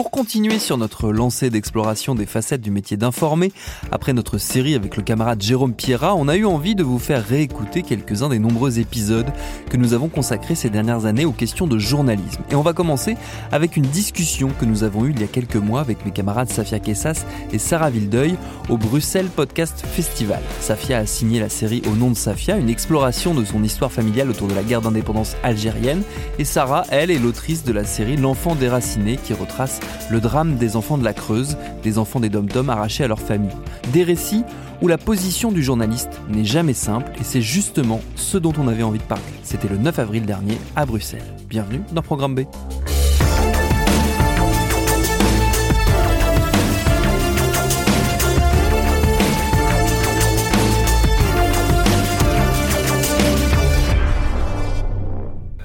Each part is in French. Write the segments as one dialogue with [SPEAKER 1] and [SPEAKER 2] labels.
[SPEAKER 1] Pour continuer sur notre lancée d'exploration des facettes du métier d'informer, après notre série avec le camarade Jérôme Pierra, on a eu envie de vous faire réécouter quelques-uns des nombreux épisodes que nous avons consacrés ces dernières années aux questions de journalisme. Et on va commencer avec une discussion que nous avons eue il y a quelques mois avec mes camarades Safia Kessas et Sarah Vildeuil au Bruxelles Podcast Festival. Safia a signé la série Au nom de Safia, une exploration de son histoire familiale autour de la guerre d'indépendance algérienne. Et Sarah, elle, est l'autrice de la série L'enfant déraciné qui retrace le drame des enfants de la Creuse, des enfants des dom-toms arrachés à leur famille. Des récits où la position du journaliste n'est jamais simple et c'est justement ce dont on avait envie de parler. C'était le 9 avril dernier à Bruxelles. Bienvenue dans Programme B.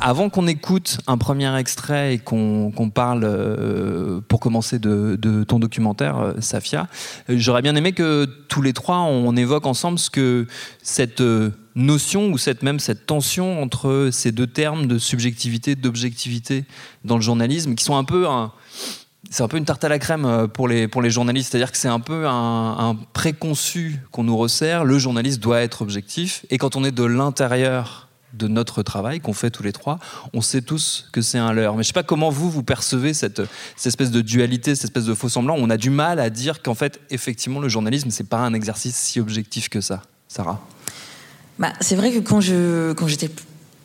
[SPEAKER 1] Avant qu'on écoute un premier extrait et qu'on parle, euh, pour commencer, de, ton documentaire, euh, Safia, euh, j'aurais bien aimé que tous les trois, on évoque ensemble ce que cette notion ou cette, même cette tension entre ces deux termes de subjectivité, d'objectivité dans le journalisme, qui sont un peu un, c'est un peu une tarte à la crème pour les, pour les journalistes. C'est-à-dire que c'est un peu un préconçu qu'on nous resserre. Le journaliste doit être objectif. Et quand on est de l'intérieur de notre travail qu'on fait tous les trois, on sait tous que c'est un leurre. Mais je sais pas comment vous, vous percevez cette, cette espèce de dualité, cette espèce de faux semblant. On a du mal à dire qu'en fait, effectivement, le journalisme, c'est pas un exercice si objectif que ça. Sarah
[SPEAKER 2] Bah, c'est vrai que quand je quand j'étais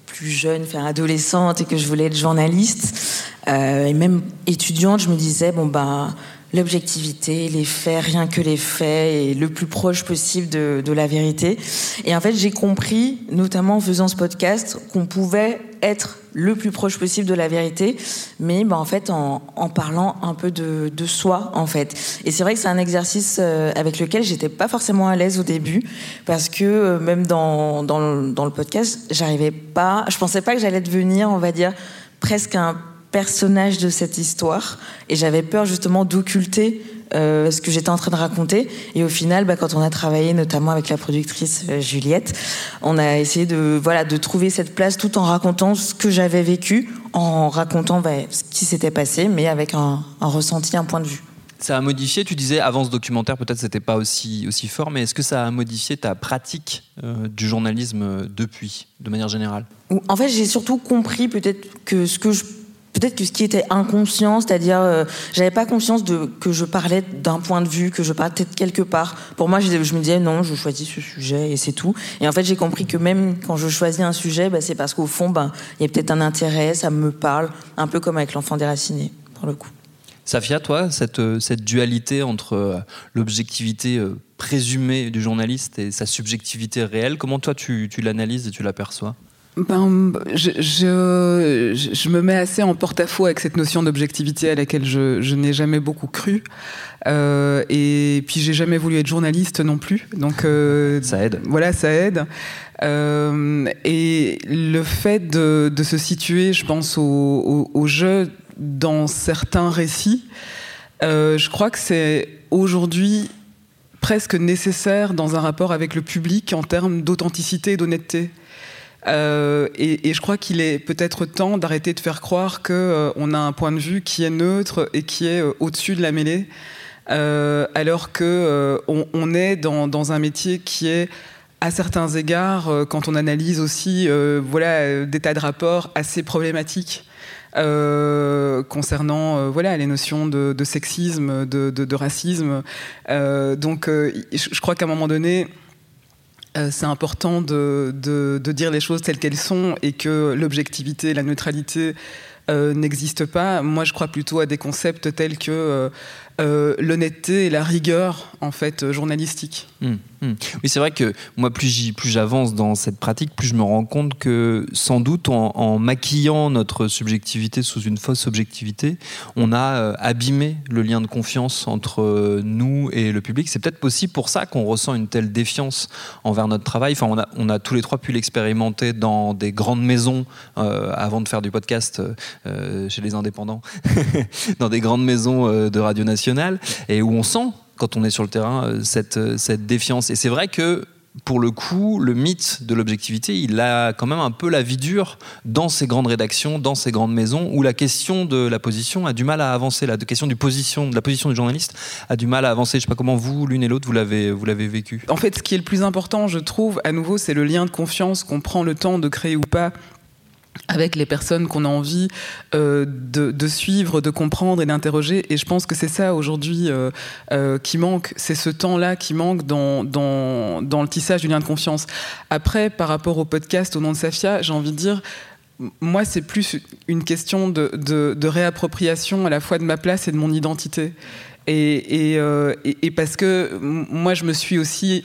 [SPEAKER 2] plus jeune, enfin adolescente, et que je voulais être journaliste, euh, et même étudiante, je me disais bon bah l'objectivité, les faits, rien que les faits, et le plus proche possible de, de la vérité. Et en fait, j'ai compris, notamment en faisant ce podcast, qu'on pouvait être le plus proche possible de la vérité, mais bah, en fait en, en parlant un peu de, de soi en fait. Et c'est vrai que c'est un exercice euh, avec lequel j'étais pas forcément à l'aise au début, parce que euh, même dans, dans, le- dans le podcast, j'arrivais pas, je pensais pas que j'allais devenir, on va dire, presque un personnage de cette histoire, et j'avais peur justement d'occulter euh, ce que j'étais en train de raconter. Et au final, bah, quand on a travaillé notamment avec la productrice euh, Juliette, on a essayé de voilà de trouver cette place tout en racontant ce que j'avais vécu, en racontant bah, ce qui s'était passé, mais avec un, un ressenti, un point de vue.
[SPEAKER 1] Ça a modifié, tu disais avant ce documentaire, peut-être c'était pas aussi, aussi fort, mais est-ce que ça a modifié ta pratique euh, du journalisme depuis, de manière générale?
[SPEAKER 2] En fait, j'ai surtout compris peut-être que ce que je peut-être que ce qui était inconscient, c'est-à-dire euh, j'avais pas conscience que je parlais d'un point de vue, que je partais de quelque part. Pour moi, je, je me disais non, je choisis ce sujet et c'est tout. Et en fait, j'ai compris que même quand je choisis un sujet, bah, c'est parce qu'au fond, ben il y a peut-être un intérêt, ça me parle, un peu comme avec l'enfant déraciné, pour le coup.
[SPEAKER 1] Safia, toi, cette, euh, dualité entre euh, l'objectivité euh, présumée du journaliste et sa subjectivité réelle, comment toi tu, tu l'analyses et tu l'aperçois?
[SPEAKER 3] Ben, je, je, je me mets assez en porte-à-faux avec cette notion d'objectivité à laquelle je, je n'ai jamais beaucoup cru. Euh, et puis j'ai jamais voulu être journaliste non plus. Donc euh,
[SPEAKER 1] Ça aide.
[SPEAKER 3] Voilà, ça aide. Euh, et le fait de, de se situer, je pense, au, au, au jeu dans certains récits, je crois que c'est aujourd'hui presque nécessaire dans un rapport avec le public en termes d'authenticité et d'honnêteté. Euh, et, je crois qu'il est peut-être temps d'arrêter de faire croire que euh, a un point de vue qui est neutre et qui est euh, au-dessus de la mêlée, alors que euh, on, on est dans, un métier qui est à certains égards, quand on analyse aussi, voilà, des tas de rapports assez problématiques. concernant voilà les notions de, sexisme, de, racisme. Donc, je, crois qu'à un moment donné, c'est important de, de, dire les choses telles qu'elles sont et que l'objectivité, la neutralité euh, n'existent pas. Moi, je crois plutôt à des concepts tels que euh, l'honnêteté et la rigueur en fait journalistique.
[SPEAKER 1] Mmh, mmh. Oui, c'est vrai que moi, plus j'avance dans cette pratique, plus je me rends compte que sans doute en, maquillant notre subjectivité sous une fausse objectivité, on a abîmé le lien de confiance entre nous et le public. C'est peut-être aussi pour ça qu'on ressent une telle défiance envers notre travail. Enfin, on a, on a tous les trois pu l'expérimenter dans des grandes maisons avant de faire du podcast chez les indépendants, dans des grandes maisons de radio nationale, et où on sent quand on est sur le terrain, euh, cette, euh, cette défiance. Et c'est vrai que pour le coup, le mythe de l'objectivité, il a quand même un peu la vie dure dans ces grandes rédactions, dans ces grandes maisons, où la question de la position a du mal à avancer. La question du position, de la position du journaliste a du mal à avancer. Je ne sais pas comment vous, l'une et l'autre, vous l'avez, vous l'avez vécu.
[SPEAKER 3] En fait, ce qui est le plus important, je trouve, à nouveau, c'est le lien de confiance qu'on prend le temps de créer ou pas avec les personnes qu'on a envie euh, de, suivre, de comprendre et d'interroger. Et je pense que c'est ça aujourd'hui euh, euh, qui manque, c'est ce temps-là qui manque dans, dans, le tissage du lien de confiance. Après, par rapport au podcast au nom de Safia, j'ai envie de dire, moi, c'est plus une question de, de, réappropriation à la fois de ma place et de mon identité. Et, et parce que moi, je me suis aussi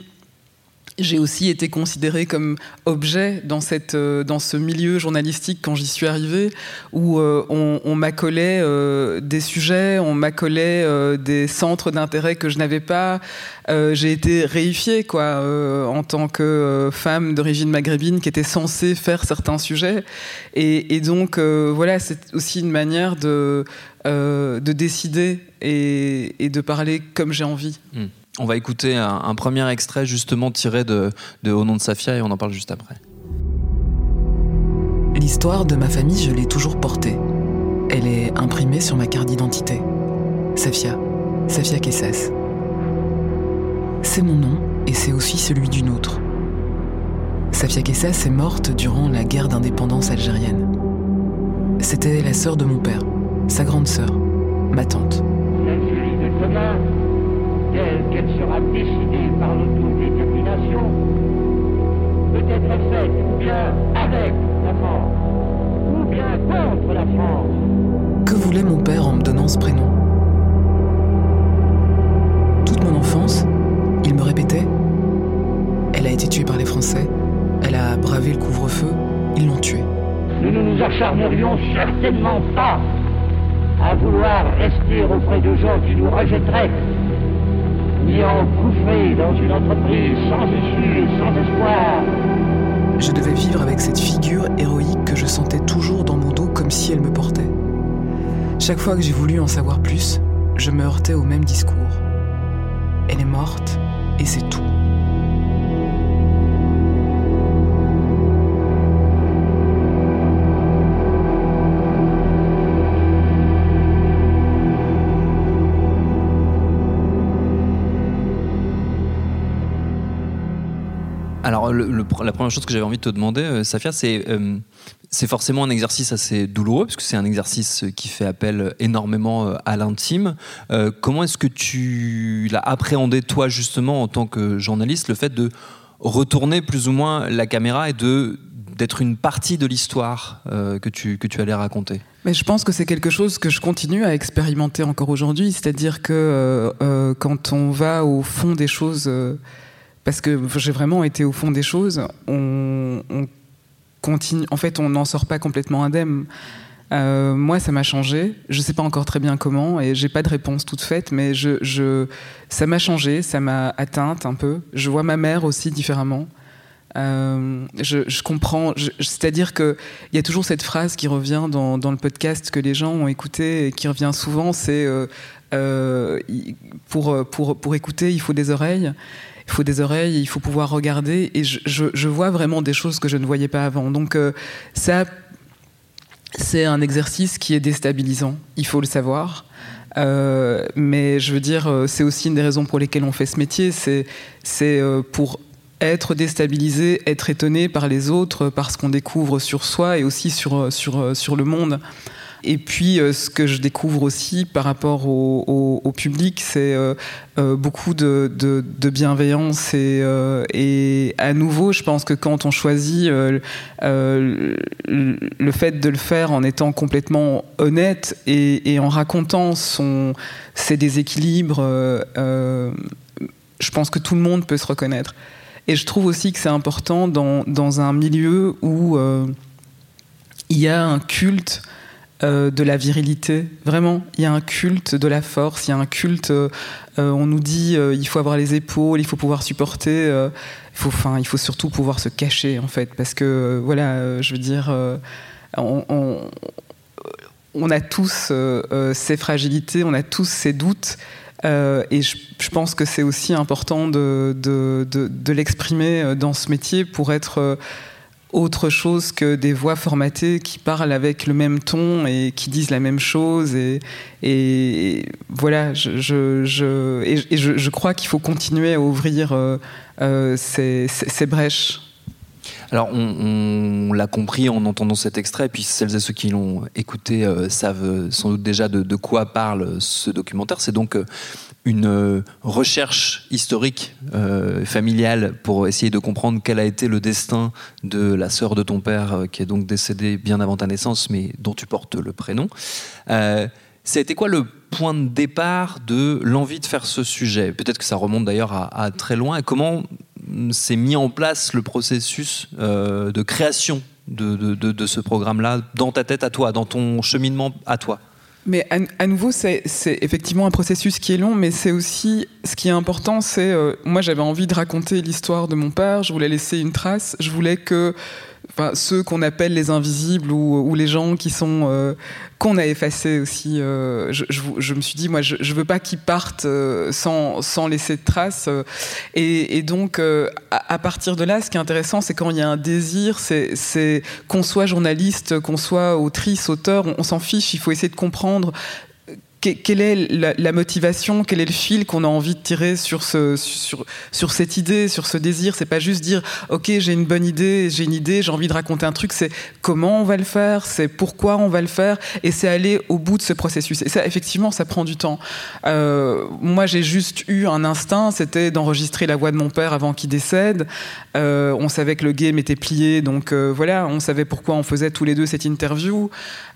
[SPEAKER 3] j'ai aussi été considérée comme objet dans, cette, euh, dans ce milieu journalistique quand j'y suis arrivée, où euh, on, m'accolait euh, des sujets, on m'accolait des centres d'intérêt que je n'avais pas. j'ai été réifiée quoi, en tant que femme d'origine maghrébine qui était censée faire certains sujets. Et, donc, voilà, c'est aussi une manière de, de décider et, de parler comme j'ai envie.
[SPEAKER 1] Hmm. On va écouter un, premier extrait justement tiré de, Au nom de Safia et on en parle juste après.
[SPEAKER 4] L'histoire de ma famille, je l'ai toujours portée. Elle est imprimée sur ma carte d'identité. Safia, Safia Kessas. C'est mon nom et c'est aussi celui d'une autre. Safia Kessas est morte durant la guerre d'indépendance algérienne. C'était la sœur de mon père, sa grande sœur, ma tante
[SPEAKER 5] telle qu'elle sera décidée par l'autodétermination, peut être faite ou bien avec la France, ou bien contre la France.
[SPEAKER 4] Que voulait mon père en me donnant ce prénom? Toute mon enfance, il me répétait Elle a été tuée par les Français, elle a bravé le couvre-feu, ils l'ont tuée.
[SPEAKER 5] Nous ne nous acharnerions certainement pas à vouloir rester auprès de gens qui nous rejetteraient
[SPEAKER 4] Je devais vivre avec cette figure héroïque que je sentais toujours dans mon dos comme si elle me portait. Chaque fois que j'ai voulu en savoir plus, je me heurtais au même discours. Elle est morte et c'est tout.
[SPEAKER 1] Alors, la première chose que j'avais envie de te demander, euh, Safia, c'est euh, c'est forcément un exercice assez douloureux, parce que c'est un exercice qui fait appel énormément euh, à l'intime. comment est-ce que tu l'as appréhendé, toi, justement, en tant que journaliste, le fait de retourner plus ou moins la caméra et de d'être une partie de l'histoire que, tu, que tu allais raconter?
[SPEAKER 3] Mais je pense que c'est quelque chose que je continue à expérimenter encore aujourd'hui, c'est-à-dire que quand on va au fond des choses parce que j'ai vraiment été au fond des choses. On, continue, en fait, on n'en sort pas complètement indemne. Euh, moi, ça m'a changé. Je ne sais pas encore très bien comment et j'ai pas de réponse toute faite, mais je, ça m'a changé, ça m'a atteinte un peu. Je vois ma mère aussi différemment. Euh, je, comprends, c'est-à-dire qu'il y a toujours cette phrase qui revient dans, le podcast que les gens ont écouté et qui revient souvent, c'est euh pour, pour, pour écouter, il faut des oreilles il faut des oreilles, il faut pouvoir regarder. Et je, vois vraiment des choses que je ne voyais pas avant. Donc euh, ça, c'est un exercice qui est déstabilisant. Il faut le savoir. Euh, mais je veux dire, euh, c'est aussi une des raisons pour lesquelles on fait ce métier. C'est pour être déstabilisé, être étonné par les autres, par ce qu'on découvre sur soi et aussi sur, sur, sur le monde. Et puis, euh, ce que je découvre aussi par rapport au, public, c'est euh, euh, beaucoup de, bienveillance. Et, à nouveau, je pense que quand on choisit le fait de le faire en étant complètement honnête et, en racontant ses déséquilibres, je pense que tout le monde peut se reconnaître. Et je trouve aussi que c'est important dans, un milieu où il y a un culte euh, de la virilité. Vraiment, il y a un culte de la force, il y a un culte. Euh, on nous dit euh, il faut avoir les épaules, il faut pouvoir supporter. il faut, enfin, il faut surtout pouvoir se cacher en fait, parce que voilà, je veux dire, on, a tous ces fragilités, on a tous ces doutes. et je, pense que c'est aussi important de l'exprimer dans ce métier pour être autre chose que des voix formatées qui parlent avec le même ton et qui disent la même chose. Et, et voilà, je, je, et je, crois qu'il faut continuer à ouvrir euh, euh, ces, ces, brèches.
[SPEAKER 1] Alors, on, l'a compris en entendant cet extrait, puis celles et ceux qui l'ont écouté euh, savent sans doute déjà de, de, quoi parle ce documentaire. C'est donc une euh, recherche historique euh, familiale pour essayer de comprendre quel a été le destin de la sœur de ton père euh, qui est donc décédée bien avant ta naissance mais dont tu portes le prénom. ça a été quoi le point de départ de l'envie de faire ce sujet? Peut-être que ça remonte d'ailleurs à, très loin. Comment s'est mis en place le processus de création de ce programme-là dans ta tête à toi, dans ton cheminement à toi?
[SPEAKER 3] Mais à, nouveau, c'est effectivement un processus qui est long, mais c'est aussi ce qui est important. C'est euh, moi, j'avais envie de raconter l'histoire de mon père. Je voulais laisser une trace. Je voulais que enfin, ceux qu'on appelle les invisibles ou, les gens qui sont euh, qu'on a effacés aussi. Euh, je, me suis dit, moi, je, je veux pas qu'ils partent euh, sans, sans, laisser de traces. Et, donc, à, partir de là, ce qui est intéressant, c'est quand il y a un désir, c'est qu'on soit journaliste, qu'on soit autrice, auteur, on s'en fiche. Il faut essayer de comprendre quelle est la, motivation, quel est le fil qu'on a envie de tirer sur, ce, sur, sur cette idée, sur ce désir? C'est pas juste dire, ok, j'ai une bonne idée, j'ai une idée, j'ai envie de raconter un truc, c'est comment on va le faire, c'est pourquoi on va le faire, et c'est aller au bout de ce processus. Et ça, effectivement, ça prend du temps. Euh, moi, j'ai juste eu un instinct, c'était d'enregistrer la voix de mon père avant qu'il décède. Euh, on savait que le game était plié, donc euh, voilà, on savait pourquoi on faisait tous les deux cette interview.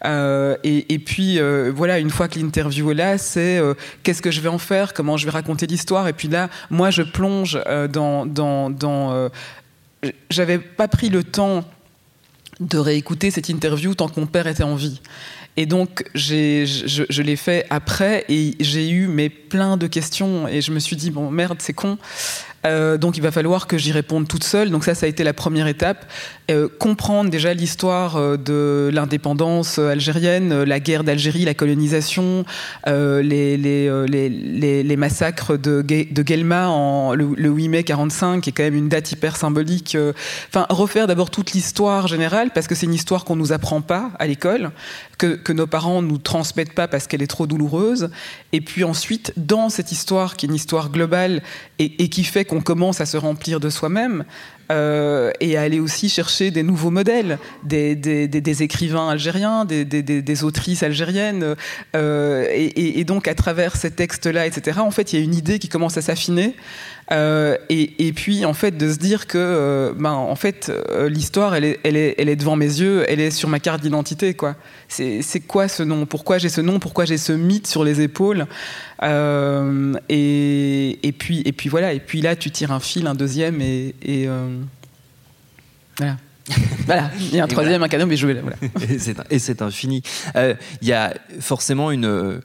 [SPEAKER 3] Et, et, puis, voilà, une fois que l'interview là, c'est euh, qu'est-ce que je vais en faire, comment je vais raconter l'histoire. Et puis là, moi, je plonge euh, dans. dans, dans euh, J'avais pas pris le temps de réécouter cette interview tant que mon père était en vie. Et donc, je, je l'ai fait après et j'ai eu mais plein de questions et je me suis dit, bon, merde, c'est con. Euh, donc il va falloir que j'y réponde toute seule. Donc ça, ça a été la première étape. Euh, comprendre déjà l'histoire euh, de l'indépendance algérienne, la guerre d'Algérie, la colonisation, les, massacres de, de Guelma le, 8 mai 45, qui est quand même une date hyper symbolique. Enfin, refaire d'abord toute l'histoire générale, parce que c'est une histoire qu'on nous apprend pas à l'école, que, nos parents nous transmettent pas parce qu'elle est trop douloureuse. Et puis ensuite, dans cette histoire qui est une histoire globale et, et qui fait qu'on commence à se remplir de soi-même euh, et à aller aussi chercher des nouveaux modèles, des, écrivains algériens, des, autrices algériennes. Euh, et, et, donc, à travers ces textes-là, etc., en fait, il y a une idée qui commence à s'affiner. Euh, et, puis, en fait, de se dire que, ben, en fait, l'histoire, elle est, elle, est, elle est devant mes yeux, elle est sur ma carte d'identité, quoi. C'est quoi ce nom? Pourquoi j'ai ce nom? Pourquoi j'ai ce mythe sur les épaules? Et, et, puis, et puis voilà. Et puis là, tu tires un fil, un deuxième, et voilà. Voilà, il y a un troisième, un quatrième, mais je vais voilà.
[SPEAKER 1] Et c'est infini. Euh, il y a forcément une,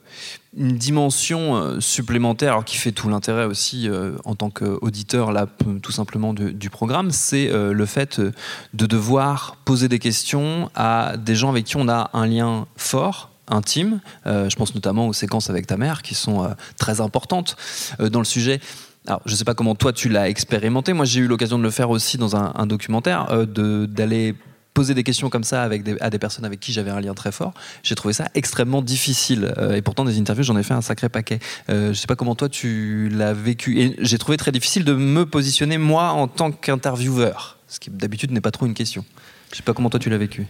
[SPEAKER 1] une dimension euh, supplémentaire qui fait tout l'intérêt aussi euh, en tant qu'auditeur là tout simplement du, programme, c'est le fait de devoir poser des questions à des gens avec qui on a un lien fort intime. je pense notamment aux séquences avec ta mère qui sont très importantes dans le sujet. Alors, je ne sais pas comment toi tu l'as expérimenté. Moi, j'ai eu l'occasion de le faire aussi dans un, documentaire, euh, d'aller poser des questions comme ça avec à des personnes avec qui j'avais un lien très fort. J'ai trouvé ça extrêmement difficile. Euh, et pourtant, des interviews, j'en ai fait un sacré paquet. Euh, je ne sais pas comment toi tu l'as vécu. Et j'ai trouvé très difficile de me positionner moi en tant qu'intervieweur, ce qui d'habitude n'est pas trop une question. Je ne sais pas comment toi tu l'as vécu.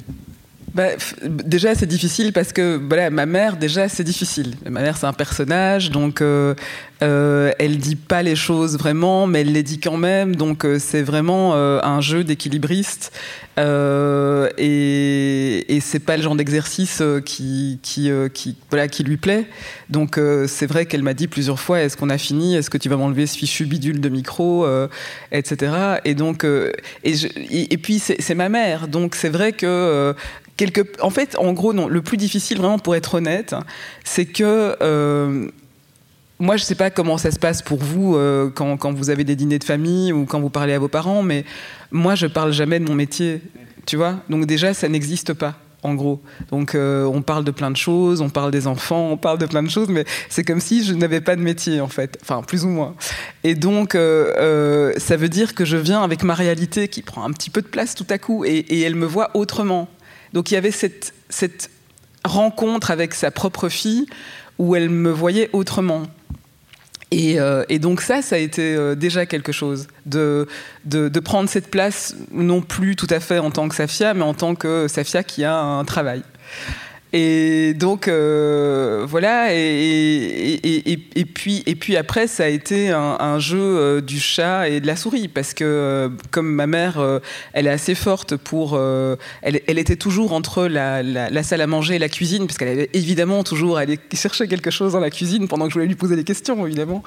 [SPEAKER 3] Bah, déjà c'est difficile parce que voilà ma mère déjà c'est difficile. Ma mère c'est un personnage donc euh, euh, elle dit pas les choses vraiment mais elle les dit quand même. Donc euh, c'est vraiment euh, un jeu d'équilibriste euh, et, et c'est pas le genre d'exercice qui qui, qui voilà qui lui plaît. Donc c'est vrai qu'elle m'a dit plusieurs fois est-ce qu'on a fini? Est-ce que tu vas m'enlever ce fichu bidule de micro etc et donc et, puis c'est ma mère. Donc c'est vrai que en fait en gros non le plus difficile vraiment pour être honnête c'est que euh, moi, je sais pas comment ça se passe pour vous euh, quand, vous avez des dîners de famille ou quand vous parlez à vos parents, mais moi, je parle jamais de mon métier, tu vois. Donc déjà, ça n'existe pas. En gros, donc euh, on parle de plein de choses, on parle des enfants, on parle de plein de choses, mais c'est comme si je n'avais pas de métier en fait, enfin plus ou moins. Et donc ça veut dire que je viens avec ma réalité qui prend un petit peu de place tout à coup, et elle me voit autrement. Donc il y avait cette, rencontre avec sa propre fille où elle me voyait autrement. Et, euh, donc ça, ça a été euh, déjà quelque chose, de prendre cette place, non plus tout à fait en tant que Safia, mais en tant que Safia qui a un travail. Et donc euh, voilà, et, puis, et puis après, ça a été un, jeu euh, du chat et de la souris, parce que euh, comme ma mère, elle est assez forte pour... elle, était toujours entre la, salle à manger et la cuisine, parce qu'elle avait évidemment toujours allé chercher quelque chose dans la cuisine pendant que je voulais lui poser des questions, évidemment.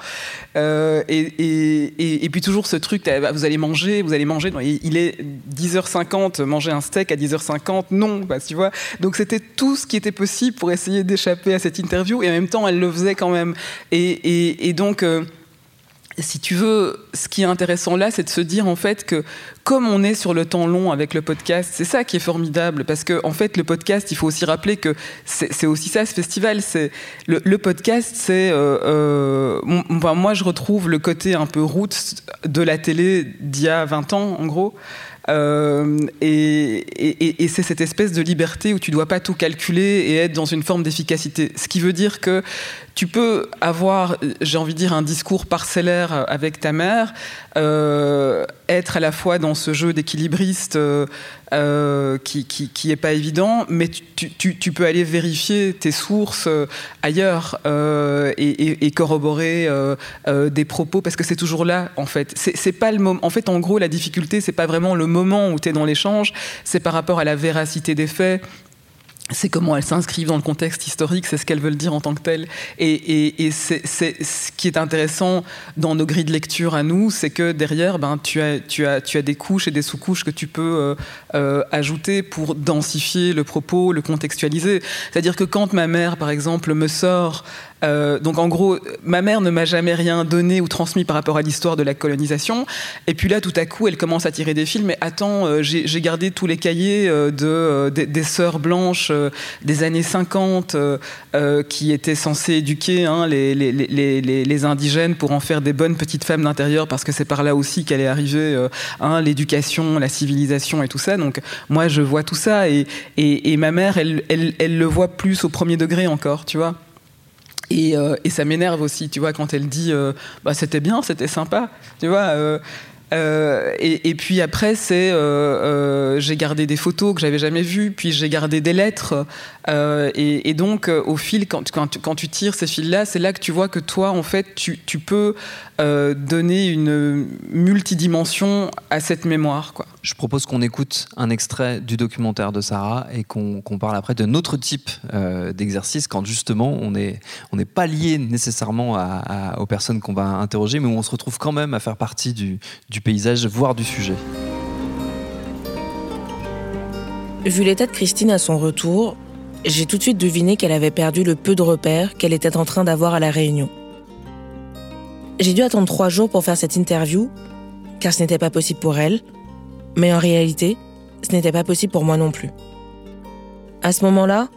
[SPEAKER 3] Euh, et, puis toujours ce truc, bah, vous allez manger, vous allez manger, il est 10h50, manger un steak à 10h50, non, bah, tu vois. Donc c'était tout ce qui était possible pour essayer d'échapper à cette interview, et en même temps, elle le faisait quand même. Et, et, donc... euh, si tu veux, ce qui est intéressant là, c'est de se dire en fait que comme on est sur le temps long avec le podcast, c'est ça qui est formidable parce que en fait le podcast, il faut aussi rappeler que c'est aussi ça ce festival. C'est le, podcast, c'est euh, euh, moi je retrouve le côté un peu roots de la télé d'il y a 20 ans en gros. Euh, et et- c'est cette espèce de liberté où tu dois pas tout calculer et être dans une forme d'efficacité. Ce qui veut dire que tu peux avoir, j'ai envie de dire, un discours parcellaire avec ta mère, euh, être à la fois dans ce jeu d'équilibriste euh, euh, qui, qui, est pas évident, mais tu, tu, peux aller vérifier tes sources ailleurs et, corroborer des propos parce que c'est toujours là en fait. C'est pas le moment. En fait, en gros, la difficulté, c'est pas vraiment le moment où tu es dans l'échange, c'est par rapport à la véracité des faits c'est comment elles s'inscrivent dans le contexte historique, c'est ce qu'elles veulent dire en tant que telles. Et, et, et c'est ce qui est intéressant dans nos grilles de lecture à nous, c'est que derrière, ben, tu, as, tu, as, tu as des couches et des sous-couches que tu peux euh, euh, ajouter pour densifier le propos, le contextualiser. C'est-à-dire que quand ma mère, par exemple, me sort euh, donc en gros, ma mère ne m'a jamais rien donné ou transmis par rapport à l'histoire de la colonisation. Et puis là, tout à coup, elle commence à tirer des fils. Mais attends, euh, j'ai gardé tous les cahiers euh, de, euh, des, sœurs blanches des années 50 euh, euh, qui étaient censées éduquer hein, les, les, les, les, indigènes pour en faire des bonnes petites femmes d'intérieur, parce que c'est par là aussi qu'elle est arrivée, hein, l'éducation, la civilisation et tout ça. Donc moi, je vois tout ça. Et, et, et ma mère, elle, elle, elle le voit plus au premier degré encore, tu vois. Et, euh, et ça m'énerve aussi, tu vois, quand elle dit euh, bah, c'était bien, c'était sympa, tu vois. Euh, et, puis après, c'est euh, euh, j'ai gardé des photos que j'avais jamais vues, puis j'ai gardé des lettres. et, donc, au fil, quand, quand, tu- quand tu tires ces fils-là, c'est là que tu vois que toi, en fait, tu, tu peux donner une multidimension à cette mémoire.
[SPEAKER 1] Je propose qu'on écoute un extrait du documentaire de Sarah et qu'on qu'on parle après d'un autre type d'exercice quand justement on n'est on n'est pas lié nécessairement aux personnes qu'on va interroger, mais où on se retrouve quand même à faire partie du paysage, voire du sujet.
[SPEAKER 2] Vu l'état de Christine à son retour, j'ai tout de suite deviné qu'elle avait perdu le peu de repères qu'elle était en train d'avoir à la Réunion. J'ai dû attendre trois jours pour faire cette interview, car ce n'était pas possible pour elle, mais en réalité, ce n'était pas possible pour moi non plus. À ce moment-là,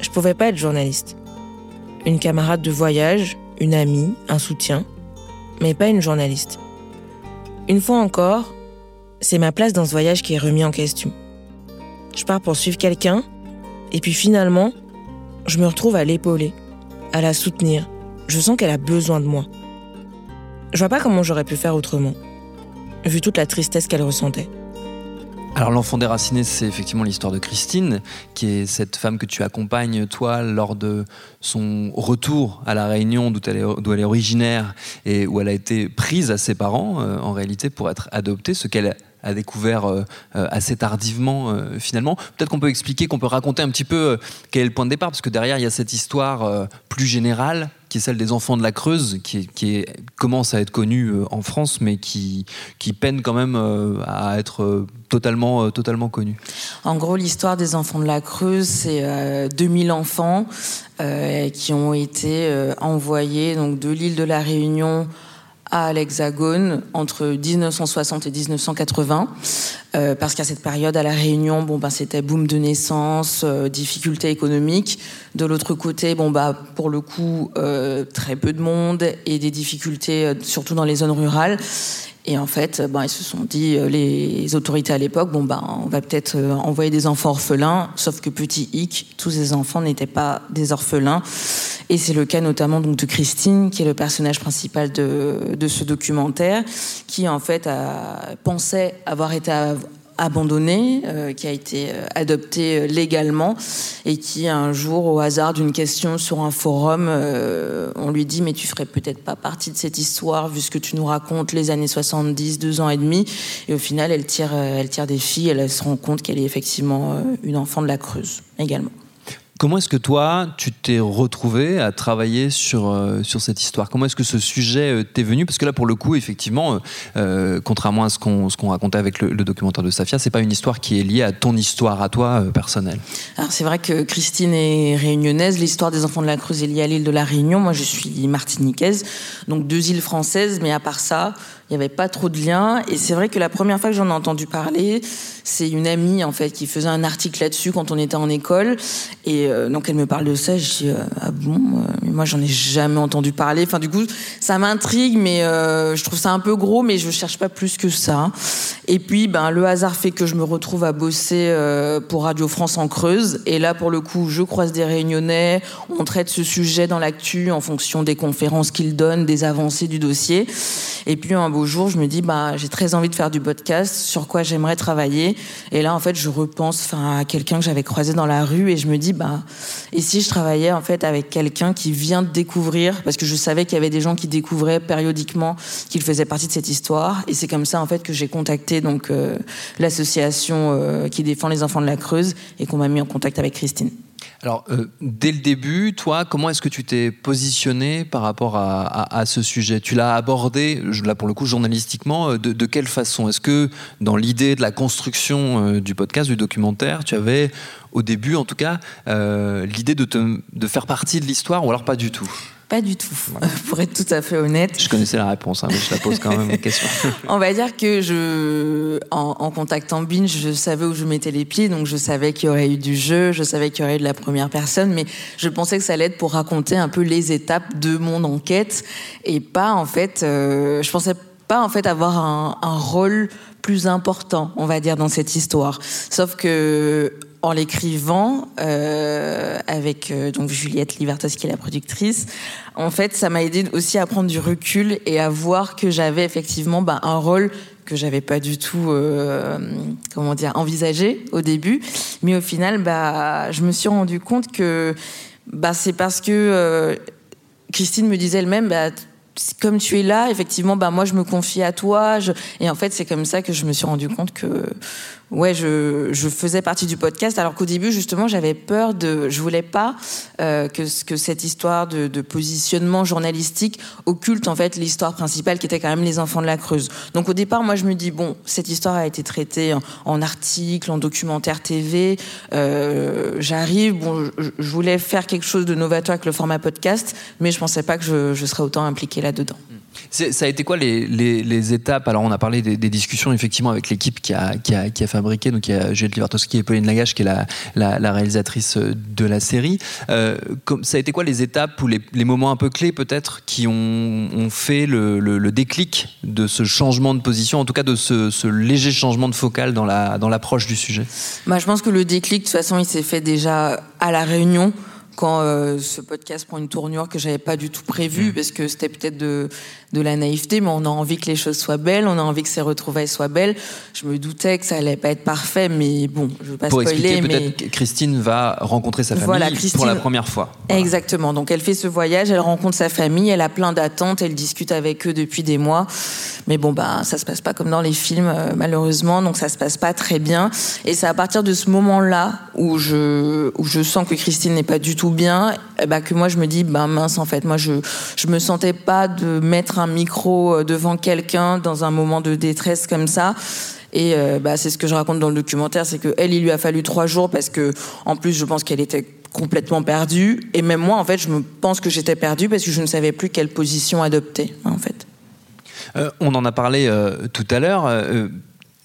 [SPEAKER 2] je pouvais pas être journaliste. Une camarade de voyage, une amie, un soutien, mais pas une journaliste. Une fois encore, c'est ma place dans ce voyage qui est remis en question. Je pars pour suivre quelqu'un, et puis finalement, je me retrouve à l'épauler, à la soutenir. Je sens qu'elle a besoin de moi. Je vois pas comment j'aurais pu faire autrement, vu toute la tristesse qu'elle ressentait.
[SPEAKER 1] Alors l'enfant déraciné, c'est effectivement l'histoire de Christine, qui est cette femme que tu accompagnes, toi, lors de son retour à la Réunion, d'où elle, est originaire, et où elle a été prise à ses parents, euh, en réalité, pour être adoptée, ce qu'elle a découvert euh, euh, assez tardivement finalement. Peut-être qu'on peut expliquer, qu'on peut raconter un petit peu quel est le point de départ, parce que derrière il y a cette histoire plus générale qui est celle des enfants de la Creuse, qui, commence à être connue en France, mais qui, qui peine quand même à être totalement, totalement connue.
[SPEAKER 2] En gros, l'histoire des enfants de la Creuse, c'est 2000 enfants qui ont été envoyés donc, de l'île de la Réunion à l'Hexagone entre 1960 et 1980, euh, parce qu'à cette période, à La Réunion, bon, ben, c'était boom de naissance, euh, difficultés économiques. De l'autre côté, bon, bah, pour le coup, euh, très peu de monde et des difficultés, euh, surtout dans les zones rurales. Et en fait, ben, ils se sont dit, euh, les autorités à l'époque, bon, ben, on va peut-être euh, envoyer des enfants orphelins, sauf que petit hic, tous ces enfants n'étaient pas des orphelins. Et c'est le cas notamment donc, de Christine, qui est le personnage principal de, de ce documentaire, qui en fait pensait avoir été abandonné, euh, qui a été euh, adopté euh, légalement et qui un jour, au hasard d'une question sur un forum, on lui dit mais tu ferais peut-être pas partie de cette histoire vu ce que tu nous racontes les années 70, deux ans et demi. Et au final, elle tire, elle tire des filles, elle se rend compte qu'elle est effectivement une enfant de la Creuse également.
[SPEAKER 1] Comment est-ce que toi, tu t'es retrouvé à travailler sur, euh, sur cette histoire? Comment est-ce que ce sujet euh, t'est venu? Parce que là, pour le coup, effectivement, euh, contrairement à ce qu'on qu'on racontait avec le, documentaire de Safia, c'est pas une histoire qui est liée à ton histoire, à toi, personnelle.
[SPEAKER 2] Alors, c'est vrai que Christine est réunionnaise. L'histoire des enfants de la Creuse est liée à l'île de la Réunion. Moi, je suis martiniquaise. Donc, deux îles françaises. Mais à part ça, il n'y avait pas trop de liens. Et c'est vrai que la première fois que j'en ai entendu parler, c'est une amie en fait qui faisait un article là-dessus quand on était en école. Et euh, donc elle me parle de ça. Je dis euh, ah bon, euh, moi j'en ai jamais entendu parler. Enfin du coup ça m'intrigue, mais je trouve ça un peu gros, mais je cherche pas plus que ça. Et puis ben le hasard fait que je me retrouve à bosser pour Radio France en Creuse. Et là pour le coup je croise des Réunionnais. On traite ce sujet dans l'actu en fonction des conférences qu'ils donnent, des avancées du dossier. Et puis un beau jour, je me dis, bah, j'ai très envie de faire du podcast, sur quoi j'aimerais travailler. Et là, en fait, je repense à quelqu'un que j'avais croisé dans la rue et je me dis, bah, et si je travaillais en fait avec quelqu'un qui vient de découvrir, parce que je savais qu'il y avait des gens qui découvraient périodiquement qu'il faisait partie de cette histoire. Et c'est comme ça, en fait, que j'ai contacté donc euh, l'association euh, qui défend les enfants de la Creuse et qu'on m'a mis en contact avec Christine.
[SPEAKER 1] Alors, euh, dès le début, toi, comment est-ce que tu t'es positionné par rapport à, ce sujet? Tu l'as abordé, là pour le coup, journalistiquement, euh, de, quelle façon? Est-ce que dans l'idée de la construction euh, du podcast, du documentaire, tu avais, au début en tout cas, l'idée de, de faire partie de l'histoire ou alors pas du tout?
[SPEAKER 2] Pas du tout, pour être tout à fait honnête.
[SPEAKER 1] Je connaissais la réponse, hein, mais je la pose quand même une question.
[SPEAKER 2] On va dire que je, en, contactant Binge, je savais où je mettais les pieds, donc je savais qu'il y aurait eu du jeu, je savais qu'il y aurait eu de la première personne, mais je pensais que ça allait être pour raconter un peu les étapes de mon enquête et pas en fait, euh, je pensais pas en fait avoir un, un rôle plus important, on va dire, dans cette histoire. Sauf que en l'écrivant euh, avec euh, donc Juliette Libertos qui est la productrice. En fait, ça m'a aidé aussi à prendre du recul et à voir que j'avais effectivement bah, un rôle que j'avais pas du tout euh, comment dire envisagé au début, mais au final, bah, je me suis rendu compte que bah, c'est parce que Christine me disait elle-même, comme tu es là, effectivement, moi je me confie à toi. Et en fait, c'est comme ça que je me suis rendu compte que ouais, je, je faisais partie du podcast, alors qu'au début, justement, j'avais peur de, je voulais pas euh, que, que cette histoire de, positionnement journalistique occulte en fait l'histoire principale, qui était quand même les enfants de la Creuse. Donc au départ, moi, je me dis bon, cette histoire a été traitée en, en article, en documentaire TV. Euh, J'arrive, bon, je, je, voulais faire quelque chose de novateur avec le format podcast, mais je pensais pas que je, je serais autant impliquée là-dedans.
[SPEAKER 1] Ça a été quoi les, les, les, étapes? Alors, on a parlé des, des discussions effectivement avec l'équipe qui a, qui, a, qui a, fabriqué, donc il y a Juliette Livartowski et Pauline Lagache, qui est la, la, la réalisatrice de la série. Euh, comme, ça a été quoi les étapes ou les, les moments un peu clés peut-être qui ont, ont fait le, le, le, déclic de ce changement de position, en tout cas de ce, ce léger changement de focal dans l'approche dans du sujet?
[SPEAKER 2] Bah, Je pense que le déclic, de toute façon, il s'est fait déjà à la réunion quand euh, ce podcast prend une tournure que j'avais pas du tout prévue, mmh. parce que c'était peut-être de de la naïveté, mais on a envie que les choses soient belles, on a envie que ces retrouvailles soient belles. Je me doutais que ça allait pas être parfait, mais bon, je veux pas
[SPEAKER 1] Pour
[SPEAKER 2] spoiler.
[SPEAKER 1] expliquer,
[SPEAKER 2] mais...
[SPEAKER 1] peut-être que Christine va rencontrer sa famille
[SPEAKER 2] Voilà,
[SPEAKER 1] pour la première fois. Voilà.
[SPEAKER 2] Exactement. Donc elle fait ce voyage, elle rencontre sa famille, elle a plein d'attentes, elle discute avec eux depuis des mois. Mais bon, bah, ça se passe pas comme dans les films, euh, malheureusement. Donc ça se passe pas très bien. Et c'est à partir de ce moment-là où je, où je sens que Christine n'est pas du tout bien, eh bah, que moi je me dis, bah mince, en fait, moi je, je me sentais pas de mettre un micro euh, devant quelqu'un dans un moment de détresse comme ça. Et euh, bah, c'est ce que je raconte dans le documentaire, c'est que elle, il lui a fallu trois jours parce que, en plus, je pense qu'elle était complètement perdue. Et même moi, en fait, je me pense que j'étais perdue parce que je ne savais plus quelle position adopter, en fait.
[SPEAKER 1] Euh, on en a parlé tout à l'heure.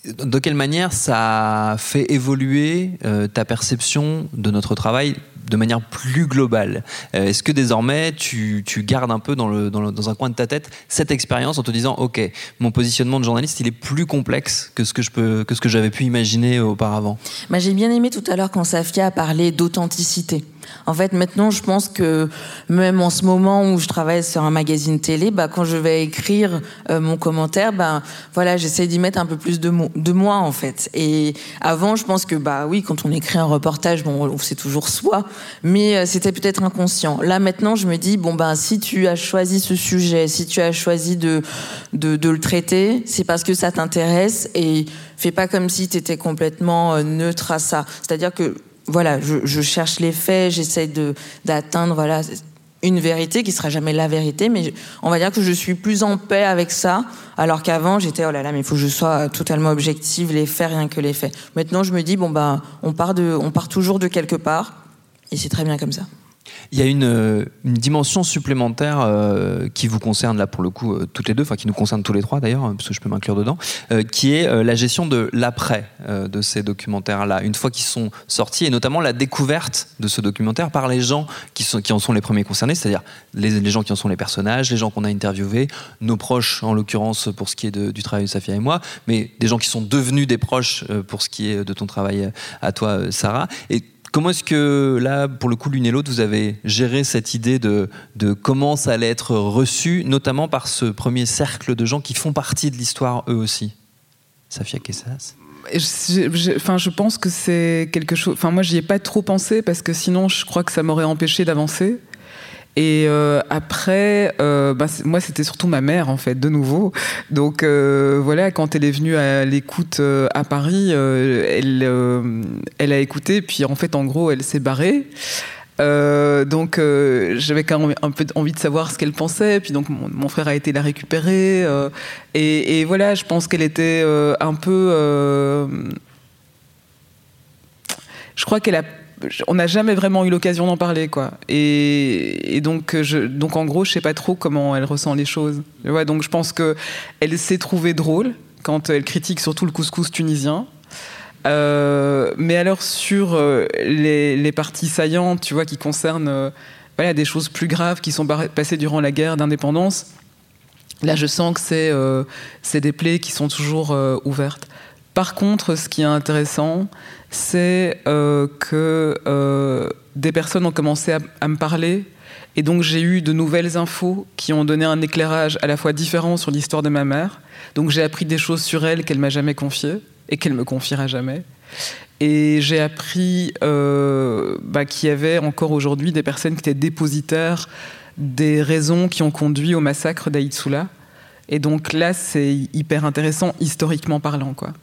[SPEAKER 1] de quelle manière ça a fait évoluer ta perception de notre travail de manière plus globale Euh, Est-ce que désormais tu, tu gardes un peu dans, le, dans, un coin de ta tête cette expérience en te disant ok mon positionnement de journaliste il est plus complexe que ce que je peux que ce que j'avais pu imaginer auparavant?
[SPEAKER 2] Bah, j'ai bien aimé tout à l'heure quand Safia a parlé d'authenticité. En fait, maintenant, je pense que même en ce moment où je travaille sur un magazine télé, bah, quand je vais écrire euh, mon commentaire, bah, voilà, j'essaie d'y mettre un peu plus de, de moi, en fait. Et avant, je pense que, bah oui, quand on écrit un reportage, bon, c'est toujours soi, mais euh, c'était peut-être inconscient. Là, maintenant, je me dis, bon, bah, si tu as choisi ce sujet, si tu as choisi de, de, de le traiter, c'est parce que ça t'intéresse et fais pas comme si tu étais complètement euh, neutre à ça. C'est-à-dire que voilà, je, je cherche les faits, j'essaie d'atteindre voilà une vérité qui sera jamais la vérité, mais je- on va dire que je suis plus en paix avec ça, alors qu'avant j'étais oh là là, mais il faut que je sois totalement objective, les faits rien que les faits. Maintenant je me dis bon bah on part de, on part toujours de quelque part, et c'est très bien comme ça.
[SPEAKER 1] Il y a une, euh, dimension supplémentaire euh, qui vous concerne là pour le coup euh, toutes les deux, enfin qui nous concerne tous les trois d'ailleurs, euh, parce que je peux m'inclure dedans, qui est la gestion de l'après de ces documentaires-là, une fois qu'ils sont sortis, et notamment la découverte de ce documentaire par les gens qui, en sont les premiers concernés, c'est-à-dire les, gens qui en sont les personnages, les gens qu'on a interviewés, nos proches en l'occurrence pour ce qui est du travail de Safia et moi, mais des gens qui sont devenus des proches pour ce qui est de ton travail à toi, Sarah. Comment est-ce que là, pour le coup, l'une et l'autre, vous avez géré cette idée de, comment ça allait être reçu, notamment par ce premier cercle de gens qui font partie de l'histoire eux aussi? Safia Kessas
[SPEAKER 3] enfin, je pense que c'est quelque chose. Enfin, moi, j'y ai pas trop pensé parce que sinon, je crois que ça m'aurait empêché d'avancer. Et euh, après, euh, bah, moi, c'était surtout ma mère, en fait, de nouveau. Donc, euh, voilà, quand elle est venue à l'écoute à Paris, elle, a écouté, puis en fait, en gros, elle s'est barrée. Donc j'avais quand même un peu envie de savoir ce qu'elle pensait. Puis donc mon, frère a été la récupérer. et, voilà, je pense qu'elle était un peu. je crois qu'elle a. On n'a jamais vraiment eu l'occasion d'en parler, quoi. Et, donc, je, en gros, je sais pas trop comment elle ressent les choses. Donc je pense que elle s'est trouvée drôle quand elle critique surtout le couscous tunisien. Euh, mais alors sur euh, les, parties saillantes, tu vois, qui concernent euh, des choses plus graves qui sont passées durant la guerre d'indépendance, là je sens que c'est des plaies qui sont toujours ouvertes. Par contre, ce qui est intéressant, c'est euh, que euh, des personnes ont commencé à, me parler. Et donc j'ai eu de nouvelles infos qui ont donné un éclairage à la fois différent sur l'histoire de ma mère. Donc j'ai appris des choses sur elle qu'elle m'a jamais confiées et qu'elle me confiera jamais. Et j'ai appris euh, bah, qu'il y avait encore aujourd'hui des personnes qui étaient dépositaires des raisons qui ont conduit au massacre d'Aïtsula. Et donc là, c'est hyper intéressant historiquement parlant, quoi.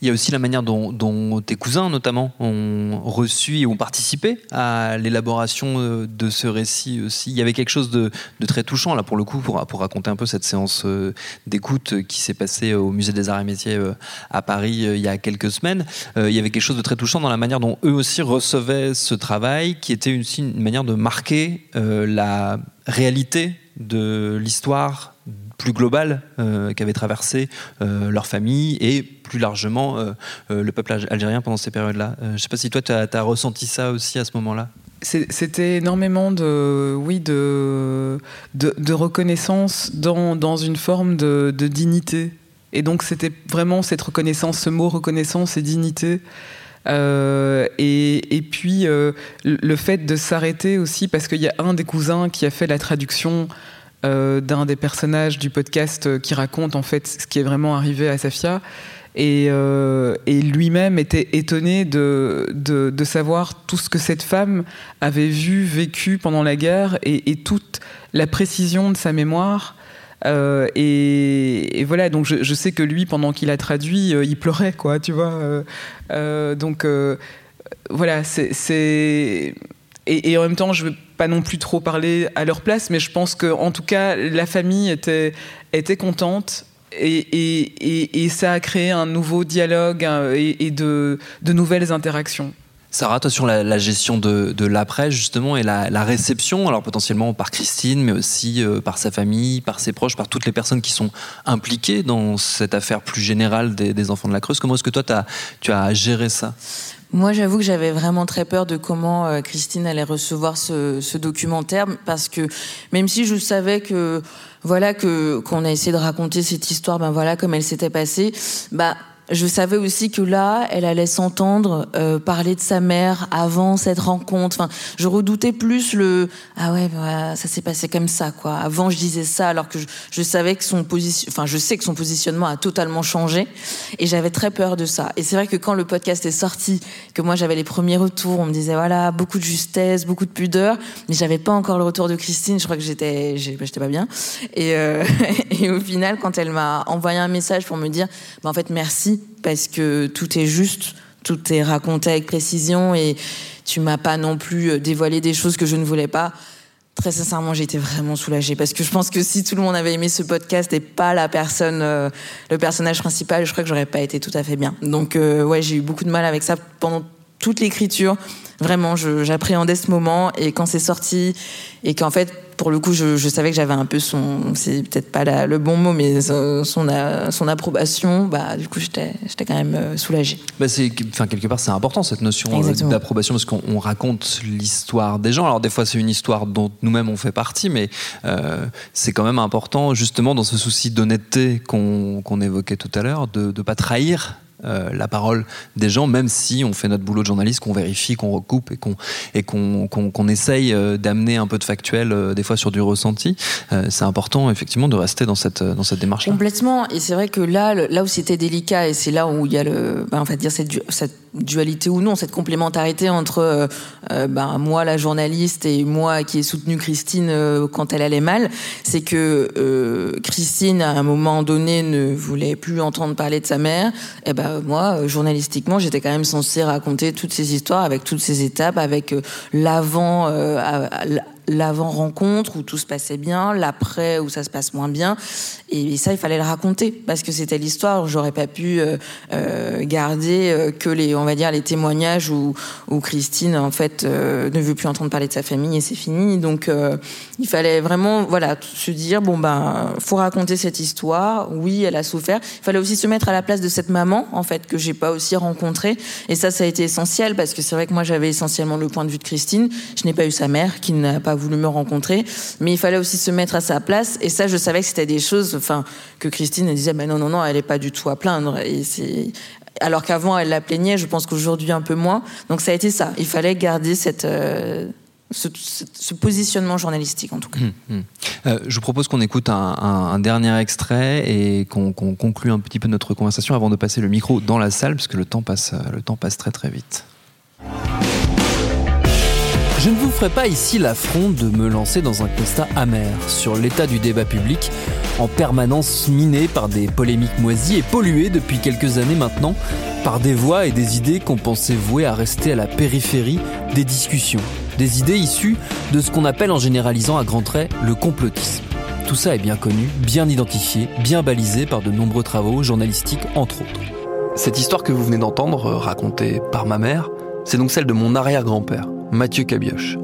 [SPEAKER 1] Il y a aussi la manière dont, tes cousins, notamment, ont reçu et ont participé à l'élaboration euh, de ce récit aussi. Il y avait quelque chose de, de très touchant, là, pour le coup, pour, pour raconter un peu cette séance euh, d'écoute qui s'est passée au Musée des Arts et Métiers euh, à Paris euh, il y a quelques semaines. Euh, Il y avait quelque chose de très touchant dans la manière dont eux aussi recevaient ce travail, qui était aussi une manière de marquer euh, la réalité de l'histoire plus globale euh, qu'avait traversé euh, leur famille et plus largement euh, le peuple alg- algérien pendant ces périodes-là. Je ne sais pas si toi, tu as, ressenti ça aussi à ce moment-là.
[SPEAKER 3] C'était énormément de, oui, de, de, reconnaissance dans, dans une forme de, de dignité. Et donc c'était vraiment cette reconnaissance, ce mot reconnaissance et dignité. Et, et puis le fait de s'arrêter aussi, parce qu'il y a un des cousins qui a fait la traduction d'un des personnages du podcast qui raconte en fait ce qui est vraiment arrivé à Safia. Et, et lui-même était étonné de, de, savoir tout ce que cette femme avait vu, vécu pendant la guerre et, et toute la précision de sa mémoire euh, et, voilà, donc je, sais que lui, pendant qu'il a traduit, euh, il pleurait, quoi, tu vois. Euh, donc voilà, c'est. Et, en même temps, je veux pas non plus trop parler à leur place, mais je pense qu'en tout cas, la famille était, était contente. Et, et, ça a créé un nouveau dialogue et, de, de nouvelles interactions.
[SPEAKER 1] Sarah, toi, sur la, gestion de, l'après, justement, et la, réception, alors potentiellement par Christine, mais aussi euh, par sa famille, par ses proches, par toutes les personnes qui sont impliquées dans cette affaire plus générale des, enfants de la Creuse. Comment est-ce que toi, as, tu as géré ça?
[SPEAKER 2] Moi, j'avoue que j'avais vraiment très peur de comment euh, Christine allait recevoir ce, ce, documentaire, parce que même si je savais que voilà que qu'on a essayé de raconter cette histoire, ben voilà comme elle s'était passée, bah je savais aussi que là, elle allait s'entendre euh, parler de sa mère avant cette rencontre. Enfin, je redoutais plus le ah ouais, bah, ça s'est passé comme ça quoi. Avant, je disais ça alors que je, savais que son position, enfin, je sais que son positionnement a totalement changé et j'avais très peur de ça. Et c'est vrai que quand le podcast est sorti, que moi j'avais les premiers retours, on me disait voilà beaucoup de justesse, beaucoup de pudeur, mais j'avais pas encore le retour de Christine. Je crois que j'étais, j'étais pas bien. Et, euh, et au final, quand elle m'a envoyé un message pour me dire, bah, en fait merci parce que tout est juste, tout est raconté avec précision et tu m'as pas non plus euh, dévoilé des choses que je ne voulais pas. Très sincèrement, été vraiment soulagée parce que je pense que si tout le monde avait aimé ce podcast et pas la personne, euh, le personnage principal, je crois que j'aurais pas été tout à fait bien. Donc euh, ouais, j'ai eu beaucoup de mal avec ça pendant toute l'écriture. Vraiment, j'appréhendais ce moment et quand c'est sorti et qu'en fait pour le coup, je, savais que j'avais un peu son, c'est peut-être pas le bon mot, mais son, son, approbation. Bah, du coup, j'étais, quand même euh, soulagée.
[SPEAKER 1] Bah c'est, enfin, quelque part, c'est important cette notion euh, d'approbation parce qu'on raconte l'histoire des gens. Alors, des fois, c'est une histoire dont nous-mêmes on fait partie, mais euh, c'est quand même important, justement, dans ce souci d'honnêteté qu'on, évoquait tout à l'heure, de ne pas trahir euh, la parole des gens, même si on fait notre boulot de journaliste, qu'on vérifie, qu'on recoupe et qu'on et qu'on essaye euh, d'amener un peu de factuel euh, des fois sur du ressenti. c'est important effectivement de rester dans cette dans cette démarche. -là.
[SPEAKER 2] Complètement. Et c'est vrai que là, là où c'était délicat et c'est là où il y a le, ben, dire cette, cette dualité ou non, cette complémentarité entre ben, moi, la journaliste, et moi qui ai soutenu Christine quand elle allait mal, c'est que Christine, à un moment donné, ne voulait plus entendre parler de sa mère. Et eh ben, euh, moi, euh, journalistiquement, j'étais quand même censée raconter toutes ces histoires avec toutes ces étapes, avec euh, l'avant, l'avant rencontre où tout se passait bien, l'après où ça se passe moins bien. Et, ça, il fallait le raconter parce que c'était l'histoire. J'aurais pas pu euh, euh, garder euh, que les, on va dire, les témoignages où, où Christine en fait ne veut plus entendre parler de sa famille et c'est fini. Donc, il fallait vraiment, voilà, se dire bon ben, faut raconter cette histoire. Oui, elle a souffert. Il fallait aussi se mettre à la place de cette maman en fait que j'ai pas aussi rencontrée. Et ça, ça a été essentiel parce que c'est vrai que moi j'avais essentiellement le point de vue de Christine. Je n'ai pas eu sa mère qui n'a pas voulu me rencontrer, mais il fallait aussi se mettre à sa place. Et ça, je savais que c'était des choses, enfin, que Christine disait, ben non, non, non, elle n'est pas du tout à plaindre. Et c'est alors qu'avant elle la plaignait, je pense qu'aujourd'hui un peu moins. Donc ça a été ça. Il fallait garder cette euh, ce, positionnement journalistique en tout cas. Hum, hum.
[SPEAKER 1] Euh, je vous propose qu'on écoute un, dernier extrait et qu'on conclue un petit peu notre conversation avant de passer le micro dans la salle parce que le temps passe, le temps passe très très vite. Je ne vous ferai pas ici l'affront de me lancer dans un constat amer sur l'état du débat public, en permanence miné par des polémiques moisies et pollué depuis quelques années maintenant par des voix et des idées qu'on pensait vouées à rester à la périphérie des discussions. Des idées issues de ce qu'on appelle en généralisant à grands traits le complotisme. Tout ça est bien connu, bien identifié, bien balisé par de nombreux travaux journalistiques entre autres. Cette histoire que vous venez d'entendre, euh, racontée par ma mère, c'est donc celle de mon arrière-grand-père. Mathieu Cabioche.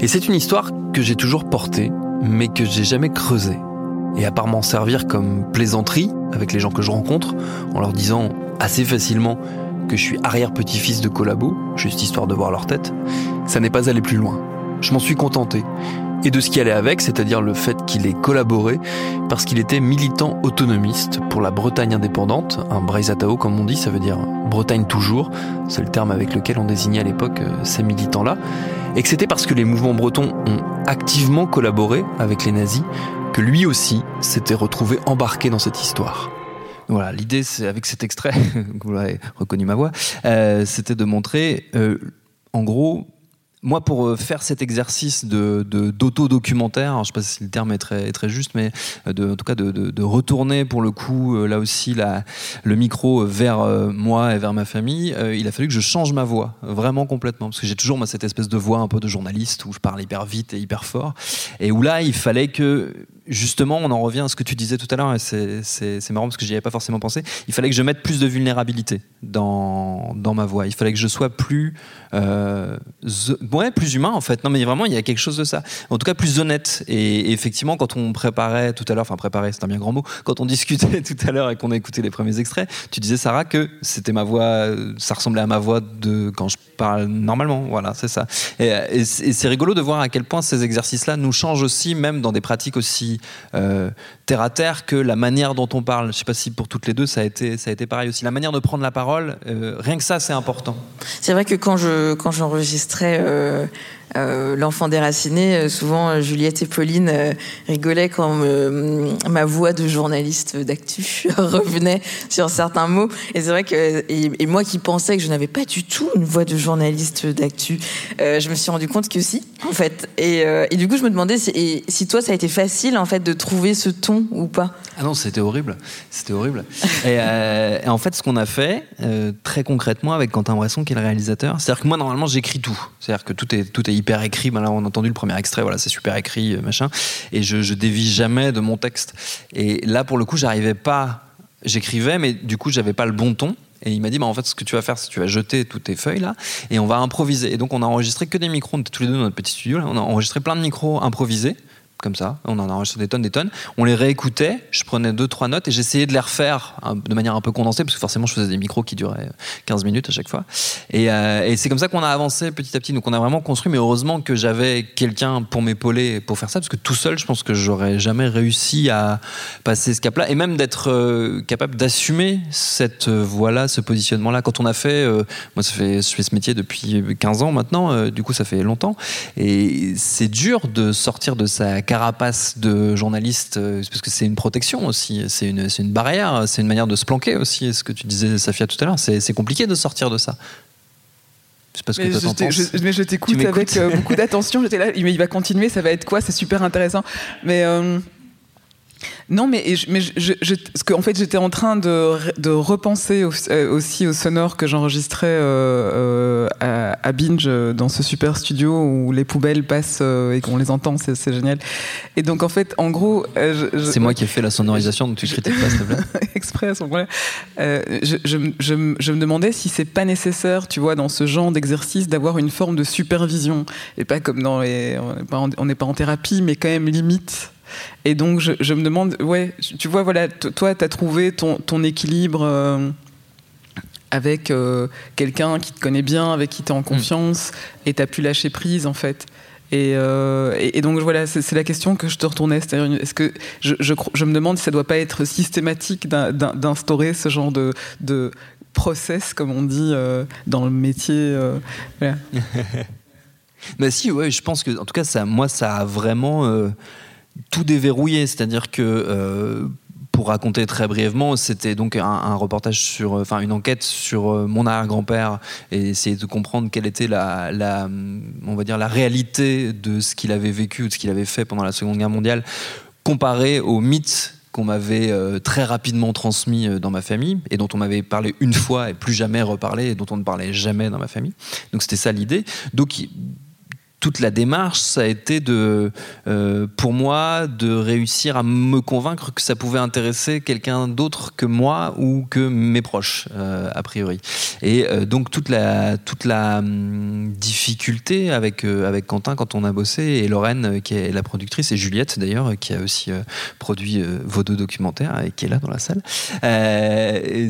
[SPEAKER 1] Et c'est une histoire que j'ai toujours portée, mais que j'ai jamais creusée. Et à part m'en servir comme plaisanterie avec les gens que je rencontre, en leur disant assez facilement que je suis arrière-petit-fils de collabo, juste histoire de voir leur tête, ça n'est pas allé plus loin. Je m'en suis contenté et de ce qui allait avec, c'est-à-dire le fait qu'il ait collaboré parce qu'il était militant autonomiste pour la Bretagne indépendante, un Braisatao comme on dit, ça veut dire Bretagne toujours, c'est le terme avec lequel on désignait à l'époque euh, ces militants-là, et que c'était parce que les mouvements bretons ont activement collaboré avec les nazis que que lui aussi s'était retrouvé embarqué dans cette histoire. Voilà, l'idée, c'est avec cet extrait, vous l'avez reconnu ma voix, euh, c'était de montrer, euh, en gros, moi, pour euh, faire cet exercice de, d'auto-documentaire, je ne sais pas si le terme est très, juste, mais euh, en tout cas de, retourner pour le coup, euh, là aussi, le micro vers moi et vers ma famille, il a fallu que je change ma voix, vraiment complètement, parce que j'ai toujours moi, cette espèce de voix un peu de journaliste où je parle hyper vite et hyper fort, et où là, il fallait que justement, on en revient à ce que tu disais tout à l'heure, et c'est marrant parce que j'y avais pas forcément pensé. Il fallait que je mette plus de vulnérabilité dans, dans ma voix. Il fallait que je sois plus, ouais, plus humain en fait. Non, mais vraiment, il y a quelque chose de ça. En tout cas, plus honnête. Et, effectivement, quand on préparait tout à l'heure, enfin préparer, c'est un bien grand mot. Quand on discutait tout à l'heure et qu'on a écouté les premiers extraits, tu disais Sarah que c'était ma voix, ça ressemblait à ma voix de quand je parle normalement. Voilà, c'est ça. Et, c'est rigolo de voir à quel point ces exercices-là nous changent aussi, même dans des pratiques aussi euh, terre à terre que la manière dont on parle. Je ne sais pas si pour toutes les deux ça a été, ça a été pareil aussi. La manière de prendre la parole, euh, rien que ça, c'est important.
[SPEAKER 2] C'est vrai que quand je quand j'enregistrais euh, euh, euh, l'enfant déraciné, euh, souvent euh, Juliette et Pauline rigolaient quand ma voix de journaliste d'actu revenait sur certains mots. Et c'est vrai que et, moi qui pensais que je n'avais pas du tout une voix de journaliste d'actu, je me suis rendu compte que si, en fait. Et, du coup, je me demandais si, si, toi, ça a été facile en fait de trouver ce ton ou pas.
[SPEAKER 1] Ah non, c'était horrible, c'était horrible. et, en fait, ce qu'on a fait très concrètement avec Quentin Bresson, qui est le réalisateur, c'est-à-dire que moi normalement j'écris tout, c'est-à-dire que tout est tout est hyper écrit. Ben on a entendu le premier extrait, voilà, c'est super écrit, euh, machin. Et je, je dévie jamais de mon texte. Et là, pour le coup, j'arrivais pas. J'écrivais, mais du coup, j'avais pas le bon ton. Et il m'a dit, bah, en fait, ce que tu vas faire, c'est que tu vas jeter toutes tes feuilles là, et on va improviser. Et donc, on a enregistré que des micros. On était tous les deux dans notre petit studio. On a enregistré plein de micros improvisés comme ça. On en a enregistré des tonnes, des tonnes. On les réécoutait. Je prenais deux, trois notes et j'essayais de les refaire hein, de manière un peu condensée parce que forcément, je faisais des micros qui duraient 15 minutes à chaque fois. Euh, et, c'est comme ça qu'on a avancé petit à petit. Donc, on a vraiment construit. Mais heureusement que j'avais quelqu'un pour m'épauler pour faire ça parce que tout seul, je pense que j'aurais jamais réussi à passer ce cap-là et même d'être euh, capable d'assumer cette voie-là, ce positionnement-là. Quand on a fait, euh, moi, je fais ce métier depuis 15 ans maintenant. du coup, ça fait longtemps. Et c'est dur de sortir de sa carapace de journaliste, euh, parce que c'est une protection aussi, c'est une, une, barrière, c'est une manière de se planquer aussi. Ce que tu disais, Safia, tout à l'heure, c'est compliqué de sortir de ça.
[SPEAKER 3] Je sais pas ce que je, je, mais je t'écoute avec euh, beaucoup d'attention. J'étais là, mais il va continuer, ça va être quoi C'est super intéressant. Mais euh, non, mais, mais je, je, fait, j'étais en train de, de repenser euh, aussi au sonore que j'enregistrais euh, euh, à, Binge dans ce super studio où les poubelles passent et qu'on les entend, c'est génial. Et donc, en fait, en gros.
[SPEAKER 1] c'est moi qui ai fait la sonorisation, donc tu critiques pas, s'il te plaît.
[SPEAKER 3] Exprès à ce moment-là. je, me demandais si c'est pas nécessaire, tu vois, dans ce genre d'exercice, d'avoir une forme de supervision. Et pas comme dans les. On n'est pas en thérapie, mais quand même limite et donc, je, me demande, ouais, tu vois, voilà, toi, tu as trouvé ton, ton équilibre euh, avec euh, quelqu'un qui te connaît bien, avec qui tu es en mm. confiance, et tu as pu lâcher prise, en fait. Euh, et, et, donc voilà, c'est la question que je te retournais. Est-ce que je, je, je, me demande si ça doit pas être systématique d'instaurer ce genre de, de, process, comme on dit dans le métier.
[SPEAKER 1] Voilà. bah si, ouais, je pense que en tout cas, ça, moi, ça a vraiment tout déverrouillé, c'est-à-dire que euh, pour raconter très brièvement, c'était donc un, reportage sur, enfin une enquête sur euh, mon arrière-grand-père et essayer de comprendre quelle était la, on va dire la réalité de ce qu'il avait vécu, de ce qu'il avait fait pendant la Seconde Guerre mondiale, comparé aux mythes qu'on m'avait euh, très rapidement transmis dans ma famille et dont on m'avait parlé une fois et plus jamais reparlé et dont on ne parlait jamais dans ma famille. Donc c'était ça l'idée. Donc toute la démarche, ça a été de, euh, pour moi, de réussir à me convaincre que ça pouvait intéresser quelqu'un d'autre que moi ou que mes proches, euh, a priori. Et euh, donc toute la toute la hum, difficulté avec avec Quentin quand on a bossé et Lorraine qui est la productrice et Juliette d'ailleurs qui a aussi produit vos deux documentaires et qui est là dans la salle,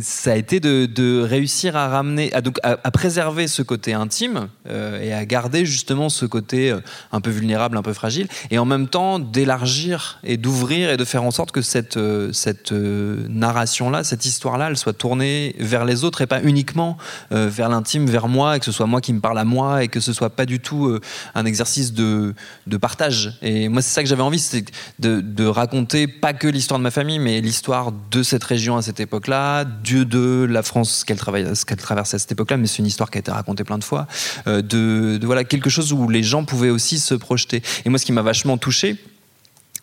[SPEAKER 1] ça a été de, réussir à ramener, à, donc à préserver ce côté intime et à garder justement ce côté côté un peu vulnérable, un peu fragile, et en même temps d'élargir et d'ouvrir et de faire en sorte que cette, cette narration-là, cette histoire-là, elle soit tournée vers les autres et pas uniquement vers l'intime, vers moi, et que ce soit moi qui me parle à moi, et que ce soit pas du tout un exercice de, de partage. Et moi, c'est ça que j'avais envie, c'est de, raconter pas que l'histoire de ma famille, mais l'histoire de cette région à cette époque-là, Dieu de la France qu'elle qu'elle traversait à cette époque-là, mais c'est une histoire qui a été racontée plein de fois, euh, de, de, voilà quelque chose où les gens pouvaient aussi se projeter. Et moi, ce qui m'a vachement touché,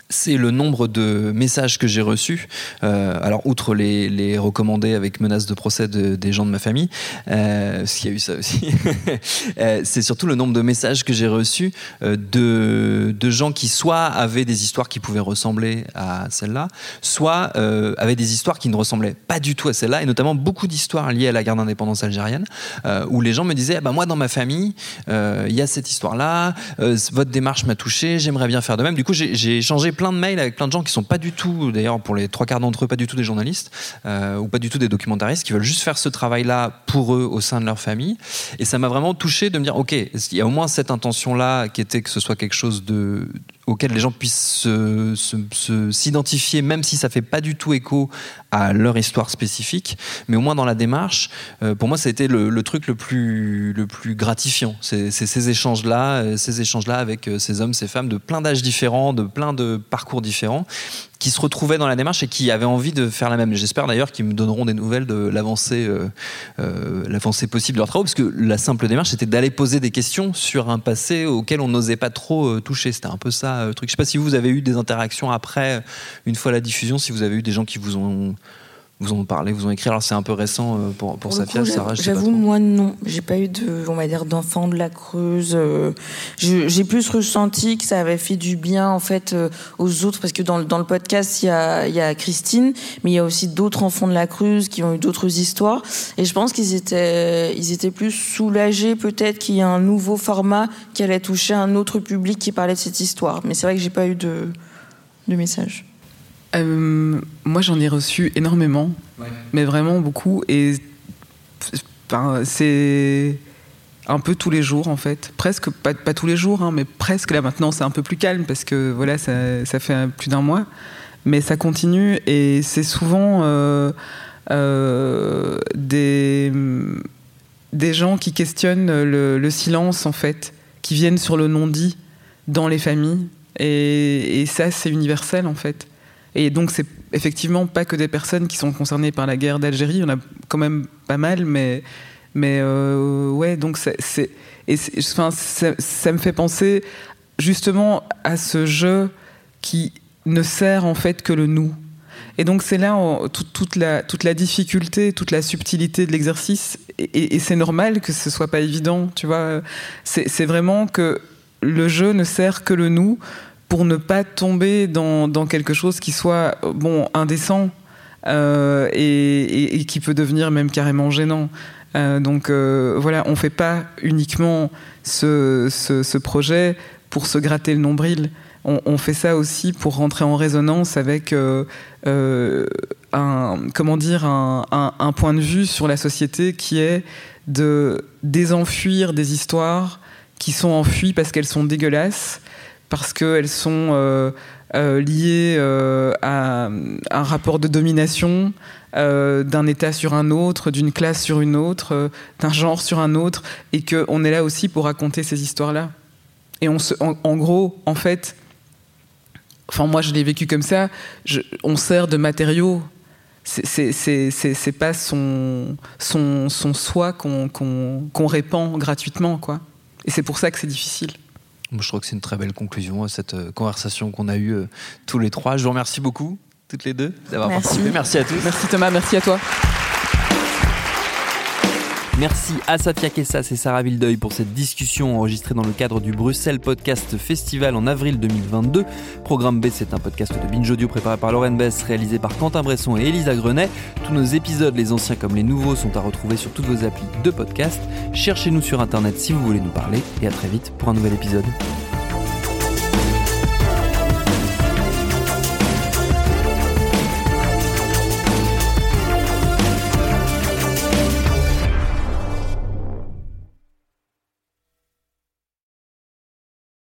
[SPEAKER 1] c'est le nombre de messages que j'ai reçus. Euh, alors, outre les, recommandés avec menace de procès de, des gens de ma famille, euh, parce qu'il y a eu ça aussi, euh, c'est surtout le nombre de messages que j'ai reçus de, de, gens qui soit avaient des histoires qui pouvaient ressembler à celle-là, soit avaient des histoires qui ne ressemblaient pas du tout à celle-là, et notamment beaucoup d'histoires liées à la guerre d'indépendance algérienne, où les gens me disaient, ah bah, moi dans ma famille, il y a cette histoire-là, votre démarche m'a touché, j'aimerais bien faire de même. Du coup, j'ai échangé plein de mails avec plein de gens qui sont pas du tout, d'ailleurs pour les trois quarts d'entre eux, pas du tout des journalistes euh, ou pas du tout des documentaristes, qui veulent juste faire ce travail-là pour eux au sein de leur famille. Et ça m'a vraiment touché de me dire, ok, il y a au moins cette intention-là qui était que ce soit quelque chose de auquel les gens puissent s'identifier, même si ça fait pas du tout écho à leur histoire spécifique, mais au moins dans la démarche, euh, pour moi, ça a été le, le, truc le plus, le plus gratifiant. C'est ces échanges-là, euh, ces échanges-là avec euh, ces hommes, ces femmes de plein d'âges différents, de plein de parcours différents, qui se retrouvaient dans la démarche et qui avaient envie de faire la même. J'espère d'ailleurs qu'ils me donneront des nouvelles de l'avancée, euh, euh, possible de leurs travaux, parce que la simple démarche c'était d'aller poser des questions sur un passé auquel on n'osait pas trop euh, toucher. C'était un peu ça le truc. Je sais pas si vous avez eu des interactions après, une fois la diffusion, si vous avez eu des gens qui vous ont vous en parlez, vous en écrit. Alors c'est un peu récent euh, pour, pour, Safia, Sarah.
[SPEAKER 2] J'avoue, moi non, j'ai pas eu de, on va dire, d'enfant de la Creuse. Euh, j'ai plus ressenti que ça avait fait du bien en fait euh, aux autres, parce que dans, dans le podcast il y a, y a Christine, mais il y a aussi d'autres enfants de la Creuse qui ont eu d'autres histoires, et je pense qu'ils étaient, ils étaient plus soulagés peut-être qu'il y ait un nouveau format qui allait toucher un autre public qui parlait de cette histoire. Mais c'est vrai que j'ai pas eu de, de message.
[SPEAKER 3] Euh, moi, j'en ai reçu énormément, ouais. mais vraiment beaucoup. Et c'est un peu tous les jours, en fait. Presque, pas, pas tous les jours, hein, mais presque. Là, maintenant, c'est un peu plus calme parce que voilà, ça, ça fait plus d'un mois. Mais ça continue et c'est souvent euh, euh, des, des gens qui questionnent le, le, silence, en fait, qui viennent sur le non-dit dans les familles. Et, et ça, c'est universel, en fait. Et donc, c'est effectivement pas que des personnes qui sont concernées par la guerre d'Algérie, il y en a quand même pas mal, mais, mais euh, ouais, donc c'est. Enfin, ça, me fait penser justement à ce jeu qui ne sert en fait que le nous. Et donc c'est là toute, la, toute la difficulté, toute la subtilité de l'exercice, et, et c'est normal que ce soit pas évident, tu vois. C'est vraiment que le jeu ne sert que le nous pour ne pas tomber dans, dans quelque chose qui soit bon indécent euh, et, et, et, qui peut devenir même carrément gênant. Euh, donc euh, voilà, on fait pas uniquement ce, ce, ce, projet pour se gratter le nombril. On, on, fait ça aussi pour rentrer en résonance avec euh, euh, un comment dire un, un, point de vue sur la société qui est de désenfuir des histoires qui sont enfuies parce qu'elles sont dégueulasses parce qu'elles sont euh, euh, liées euh, à un rapport de domination d'un État sur un autre, d'une classe sur une autre, d'un genre sur un autre, et qu'on est là aussi pour raconter ces histoires-là. Et on se, en, gros, en fait, enfin moi je l'ai vécu comme ça, on sert de matériaux. C'est pas son, son, son soi qu'on qu qu répand gratuitement, quoi. Et c'est pour ça que c'est difficile.
[SPEAKER 1] Je trouve que c'est une très belle conclusion à cette euh, conversation qu'on a eue euh, tous les trois. Je vous remercie beaucoup, toutes les deux, d'avoir participé. Merci à tous.
[SPEAKER 3] Merci Thomas, merci à toi.
[SPEAKER 1] Merci à Safia Kessas et Sarah Vildeuil pour cette discussion enregistrée dans le cadre du Bruxelles Podcast Festival en avril 2022. Programme B, c'est un podcast de Binge Audio préparé par Lauren Bess, réalisé par Quentin Bresson et Elisa Grenet. Tous nos épisodes, les anciens comme les nouveaux, sont à retrouver sur toutes vos applis de podcast. Cherchez-nous sur Internet si vous voulez nous parler et à très vite pour un nouvel épisode.